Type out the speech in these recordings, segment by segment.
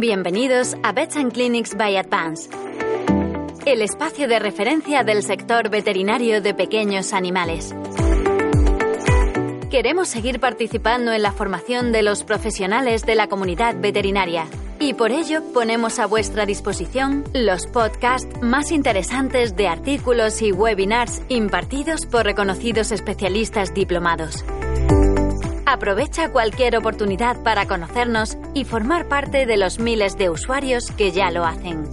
Bienvenidos a Vets and Clinics by Advance, el espacio de referencia del sector veterinario de pequeños animales. Queremos seguir participando en la formación de los profesionales de la comunidad veterinaria y por ello ponemos a vuestra disposición los podcasts más interesantes de artículos y webinars impartidos por reconocidos especialistas diplomados. Aprovecha cualquier oportunidad para conocernos y formar parte de los miles de usuarios que ya lo hacen.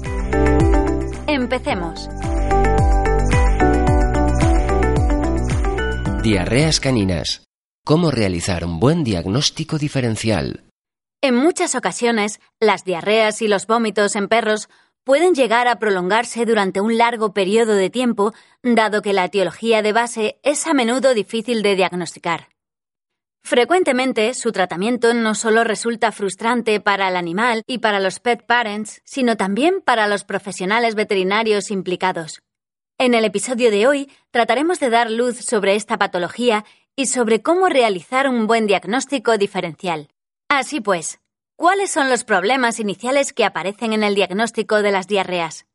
Empecemos. Diarreas caninas. ¿Cómo realizar un buen diagnóstico diferencial? En muchas ocasiones, las diarreas y los vómitos en perros pueden llegar a prolongarse durante un largo periodo de tiempo, dado que la etiología de base es a menudo difícil de diagnosticar. Frecuentemente, su tratamiento no solo resulta frustrante para el animal y para los pet parents, sino también para los profesionales veterinarios implicados. En el episodio de hoy trataremos de dar luz sobre esta patología y sobre cómo realizar un buen diagnóstico diferencial. Así pues, ¿cuáles son los problemas iniciales que aparecen en el diagnóstico de las diarreas?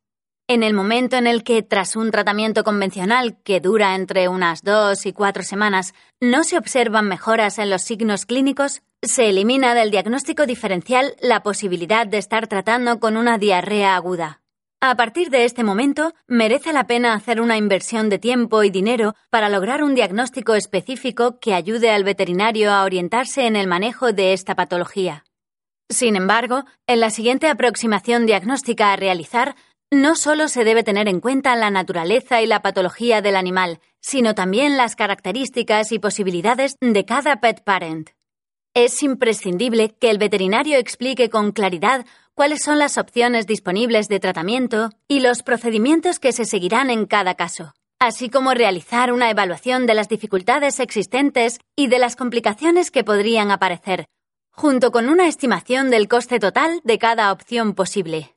En el momento en el que, tras un tratamiento convencional que dura entre unas dos y cuatro semanas, no se observan mejoras en los signos clínicos, se elimina del diagnóstico diferencial la posibilidad de estar tratando con una diarrea aguda. A partir de este momento, merece la pena hacer una inversión de tiempo y dinero para lograr un diagnóstico específico que ayude al veterinario a orientarse en el manejo de esta patología. Sin embargo, en la siguiente aproximación diagnóstica a realizar, no solo se debe tener en cuenta la naturaleza y la patología del animal, sino también las características y posibilidades de cada pet parent. Es imprescindible que el veterinario explique con claridad cuáles son las opciones disponibles de tratamiento y los procedimientos que se seguirán en cada caso, así como realizar una evaluación de las dificultades existentes y de las complicaciones que podrían aparecer, junto con una estimación del coste total de cada opción posible.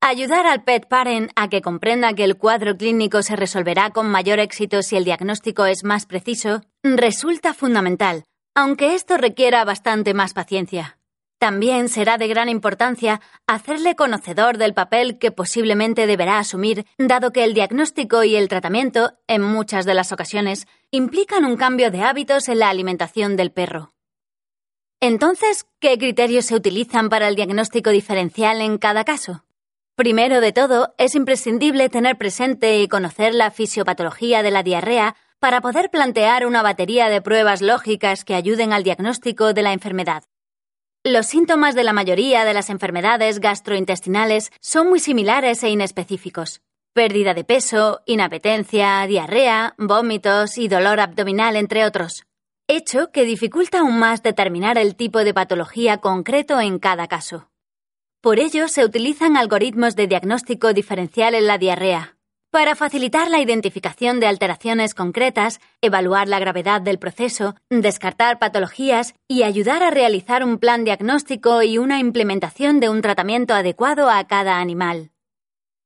Ayudar al pet parent a que comprenda que el cuadro clínico se resolverá con mayor éxito si el diagnóstico es más preciso resulta fundamental, aunque esto requiera bastante más paciencia. También será de gran importancia hacerle conocedor del papel que posiblemente deberá asumir, dado que el diagnóstico y el tratamiento, en muchas de las ocasiones, implican un cambio de hábitos en la alimentación del perro. Entonces, ¿qué criterios se utilizan para el diagnóstico diferencial en cada caso? Primero de todo, es imprescindible tener presente y conocer la fisiopatología de la diarrea para poder plantear una batería de pruebas lógicas que ayuden al diagnóstico de la enfermedad. Los síntomas de la mayoría de las enfermedades gastrointestinales son muy similares e inespecíficos. Pérdida de peso, inapetencia, diarrea, vómitos y dolor abdominal, entre otros. Hecho que dificulta aún más determinar el tipo de patología concreto en cada caso. Por ello, se utilizan algoritmos de diagnóstico diferencial en la diarrea. Para facilitar la identificación de alteraciones concretas, evaluar la gravedad del proceso, descartar patologías y ayudar a realizar un plan diagnóstico y una implementación de un tratamiento adecuado a cada animal.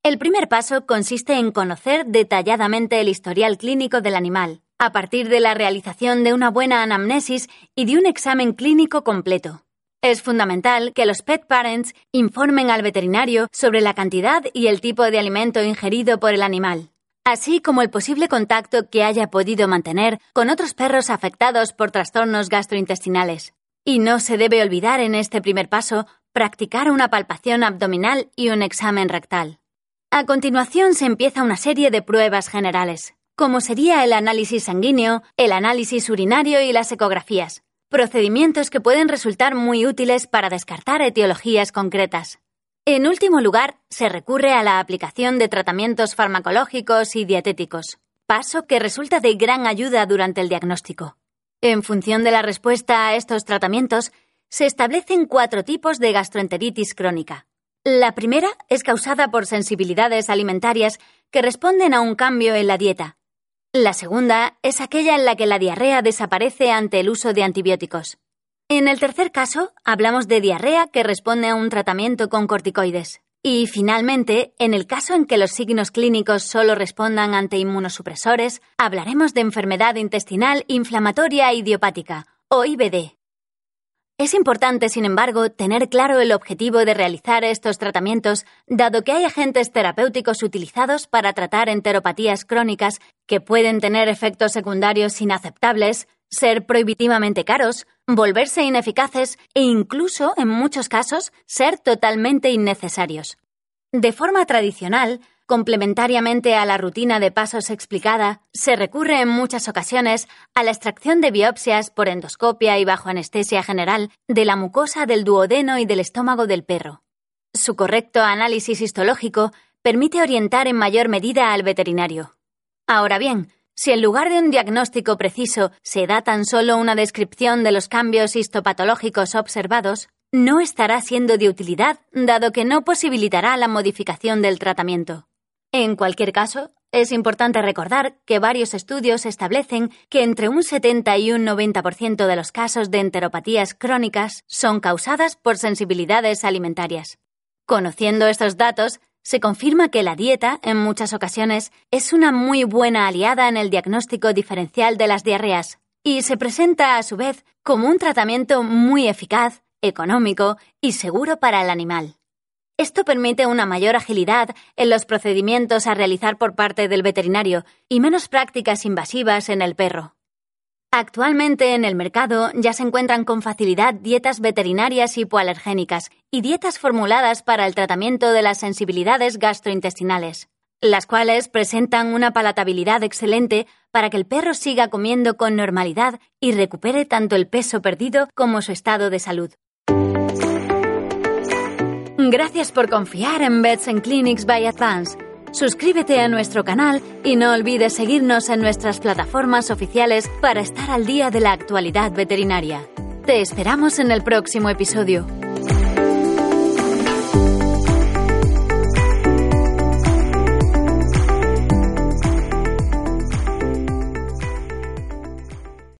El primer paso consiste en conocer detalladamente el historial clínico del animal, a partir de la realización de una buena anamnesis y de un examen clínico completo. Es fundamental que los pet parents informen al veterinario sobre la cantidad y el tipo de alimento ingerido por el animal, así como el posible contacto que haya podido mantener con otros perros afectados por trastornos gastrointestinales. Y no se debe olvidar en este primer paso practicar una palpación abdominal y un examen rectal. A continuación se empieza una serie de pruebas generales, como sería el análisis sanguíneo, el análisis urinario y las ecografías, procedimientos que pueden resultar muy útiles para descartar etiologías concretas. En último lugar, se recurre a la aplicación de tratamientos farmacológicos y dietéticos, paso que resulta de gran ayuda durante el diagnóstico. En función de la respuesta a estos tratamientos, se establecen cuatro tipos de gastroenteritis crónica, La primera es causada por sensibilidades alimentarias que responden a un cambio en la dieta. La segunda es aquella en la que la diarrea desaparece ante el uso de antibióticos. En el tercer caso, hablamos de diarrea que responde a un tratamiento con corticoides. Y finalmente, en el caso en que los signos clínicos solo respondan ante inmunosupresores, hablaremos de enfermedad intestinal inflamatoria idiopática, o IBD. Es importante, sin embargo, tener claro el objetivo de realizar estos tratamientos, dado que hay agentes terapéuticos utilizados para tratar enteropatías crónicas que pueden tener efectos secundarios inaceptables, ser prohibitivamente caros, volverse ineficaces e incluso, en muchos casos, ser totalmente innecesarios. De forma tradicional, complementariamente a la rutina de pasos explicada, se recurre en muchas ocasiones a la extracción de biopsias por endoscopia y bajo anestesia general de la mucosa del duodeno y del estómago del perro. Su correcto análisis histológico permite orientar en mayor medida al veterinario. Ahora bien, si en lugar de un diagnóstico preciso se da tan solo una descripción de los cambios histopatológicos observados, no estará siendo de utilidad, dado que no posibilitará la modificación del tratamiento. En cualquier caso, es importante recordar que varios estudios establecen que entre un 70 y un 90% de los casos de enteropatías crónicas son causadas por sensibilidades alimentarias. Conociendo estos datos, se confirma que la dieta, en muchas ocasiones, es una muy buena aliada en el diagnóstico diferencial de las diarreas y se presenta, a su vez, como un tratamiento muy eficaz, económico y seguro para el animal. Esto permite una mayor agilidad en los procedimientos a realizar por parte del veterinario y menos prácticas invasivas en el perro. Actualmente en el mercado ya se encuentran con facilidad dietas veterinarias hipoalergénicas y dietas formuladas para el tratamiento de las sensibilidades gastrointestinales, las cuales presentan una palatabilidad excelente para que el perro siga comiendo con normalidad y recupere tanto el peso perdido como su estado de salud. Gracias por confiar en Vets Clinics by Advance. Suscríbete a nuestro canal y no olvides seguirnos en nuestras plataformas oficiales para estar al día de la actualidad veterinaria. Te esperamos en el próximo episodio.